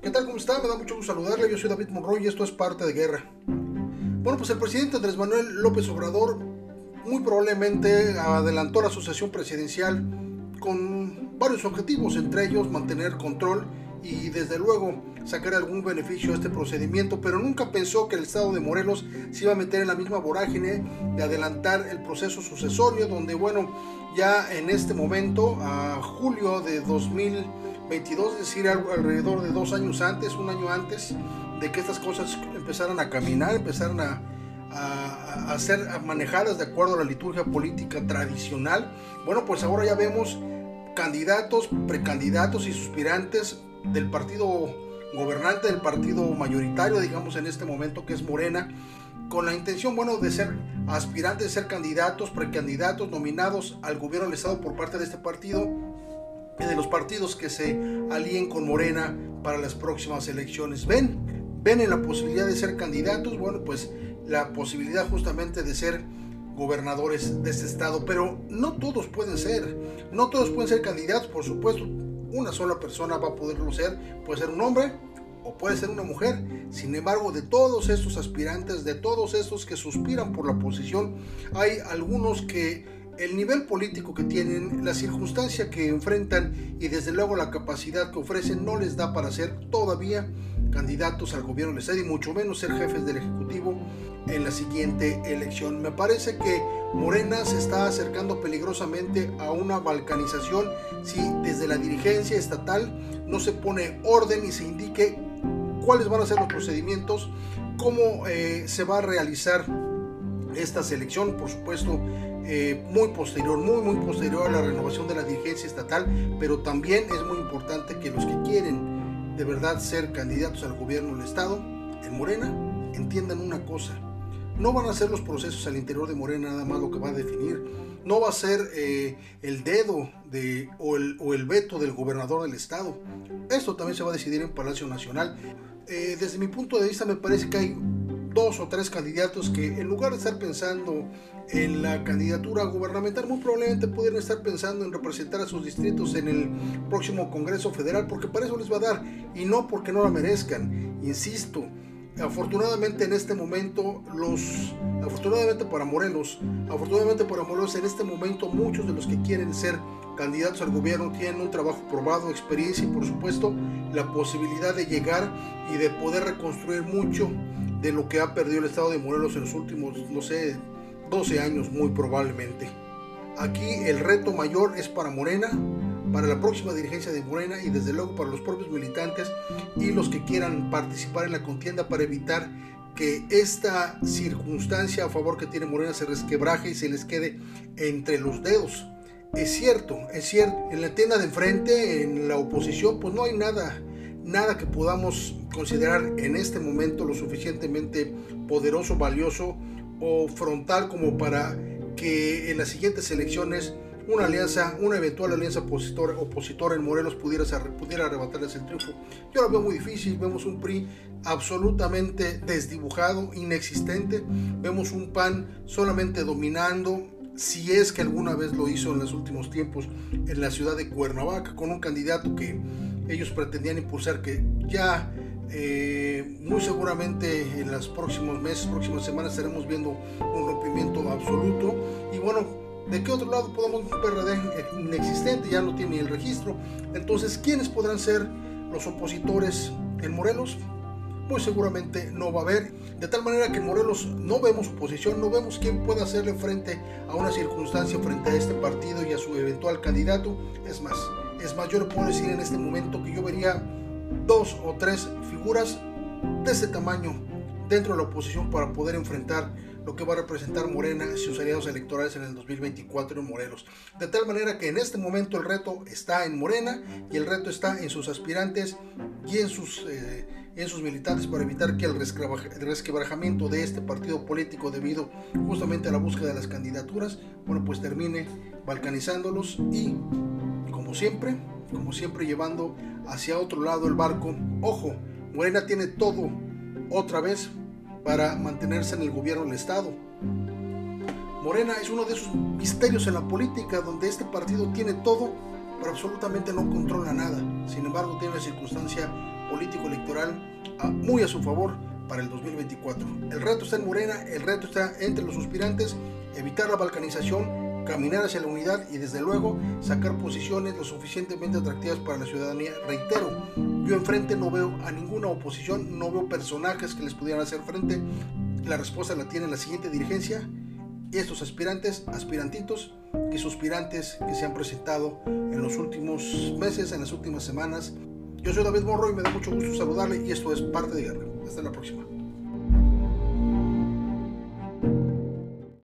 ¿Qué tal? ¿Cómo está? Me da mucho gusto saludarle. Yo soy David Monroy y esto es parte de guerra. Bueno, pues el presidente Andrés Manuel López Obrador muy probablemente adelantó la sucesión presidencial con varios objetivos, entre ellos mantener control y desde luego sacar algún beneficio a este procedimiento, pero nunca pensó que el estado de Morelos se iba a meter en la misma vorágine de adelantar el proceso sucesorio, donde bueno, ya en este momento, a julio de 2022, es decir, alrededor de dos años antes, un año antes de que estas cosas empezaran a caminar, empezaran a, a, a, ser manejadas de acuerdo a la liturgia política tradicional, bueno, pues ahora ya vemos candidatos, precandidatos y suspirantes del partido gobernante, del partido mayoritario, digamos en este momento que es Morena, con la intención, bueno, de ser aspirantes, de ser candidatos, precandidatos, nominados al gobierno del Estado por parte de este partido de los partidos que se alíen con Morena para las próximas elecciones. ¿Ven? ¿Ven en la posibilidad de ser candidatos? Bueno, pues la posibilidad justamente de ser gobernadores de este estado, pero no todos pueden ser, no todos pueden ser candidatos, por supuesto, una sola persona va a poderlo ser. Puede ser un hombre o puede ser una mujer. Sin embargo, de todos estos aspirantes, de todos estos que suspiran por la posición, hay algunos que el nivel político que tienen, la circunstancia que enfrentan y desde luego la capacidad que ofrecen no les da para ser todavía candidatos al gobierno del Estado y mucho menos ser jefes del Ejecutivo en la siguiente elección. Me parece que Morena se está acercando peligrosamente a una balcanización si desde la dirigencia estatal no se pone orden y se indique cuáles van a ser los procedimientos, cómo eh, se va a realizar esta selección, por supuesto, eh, muy posterior, muy, muy posterior a la renovación de la dirigencia estatal, pero también es muy importante que los que quieren de verdad ser candidatos al gobierno del Estado, en Morena, entiendan una cosa no van a ser los procesos al interior de Morena nada más lo que va a definir. No va a ser eh, el dedo de, o, el, veto del gobernador del estado. Esto también se va a decidir en Palacio Nacional. Eh, desde mi punto de vista me parece que hay dos o tres candidatos que en lugar de estar pensando en la candidatura gubernamental, muy probablemente pudieran estar pensando en representar a sus distritos en el próximo Congreso Federal, porque para eso les va a dar, y no porque no la merezcan. Insisto, afortunadamente en este momento los afortunadamente para Morelos afortunadamente para Morelos en este momento muchos de los que quieren ser candidatos al gobierno tienen un trabajo probado experiencia y por supuesto la posibilidad de llegar y de poder reconstruir mucho de lo que ha perdido el estado de Morelos en los últimos no sé 12 años muy probablemente aquí el reto mayor es para Morena para la próxima dirigencia de Morena y desde luego para los propios militantes y los que quieran participar en la contienda para evitar que esta circunstancia a favor que tiene Morena se resquebraje y se les quede entre los dedos. Es cierto, es cierto, en la tienda de enfrente, en la oposición, pues no hay nada, nada que podamos considerar en este momento lo suficientemente poderoso, valioso o frontal como para que en las siguientes elecciones una alianza, una eventual alianza opositora, opositora en Morelos pudiera, pudiera arrebatarles el triunfo. Yo lo veo muy difícil, vemos un PRI absolutamente desdibujado, inexistente, vemos un PAN solamente dominando, si es que alguna vez lo hizo en los últimos tiempos en la ciudad de Cuernavaca, con un candidato que ellos pretendían impulsar, que ya eh, muy seguramente en los próximos meses, próximas semanas estaremos viendo un rompimiento absoluto. Y bueno, ¿De qué otro lado podemos un PRD inexistente? Ya no tiene el registro. Entonces, ¿quiénes podrán ser los opositores en Morelos? Muy seguramente no va a haber. De tal manera que Morelos no vemos oposición, no vemos quién pueda hacerle frente a una circunstancia frente a este partido y a su eventual candidato. Es más, es más, yo le puedo decir en este momento que yo vería dos o tres figuras de ese tamaño dentro de la oposición para poder enfrentar lo que va a representar Morena y sus aliados electorales en el 2024 en Morelos. De tal manera que en este momento el reto está en Morena y el reto está en sus aspirantes y en sus, eh, en sus militantes para evitar que el resquebrajamiento de este partido político debido justamente a la búsqueda de las candidaturas, bueno, pues termine balcanizándolos y como siempre, como siempre llevando hacia otro lado el barco. Ojo, Morena tiene todo otra vez para mantenerse en el gobierno del Estado. Morena es uno de esos misterios en la política donde este partido tiene todo, pero absolutamente no controla nada. Sin embargo, tiene una circunstancia político electoral muy a su favor para el 2024. El reto está en Morena, el reto está entre los aspirantes, evitar la balcanización, caminar hacia la unidad y desde luego sacar posiciones lo suficientemente atractivas para la ciudadanía. Reitero, yo enfrente no veo a ninguna oposición, no veo personajes que les pudieran hacer frente. La respuesta la tiene la siguiente dirigencia estos aspirantes, aspirantitos y suspirantes que se han presentado en los últimos meses, en las últimas semanas. Yo soy David Morro y me da mucho gusto saludarle y esto es Parte de Guerra. Hasta la próxima.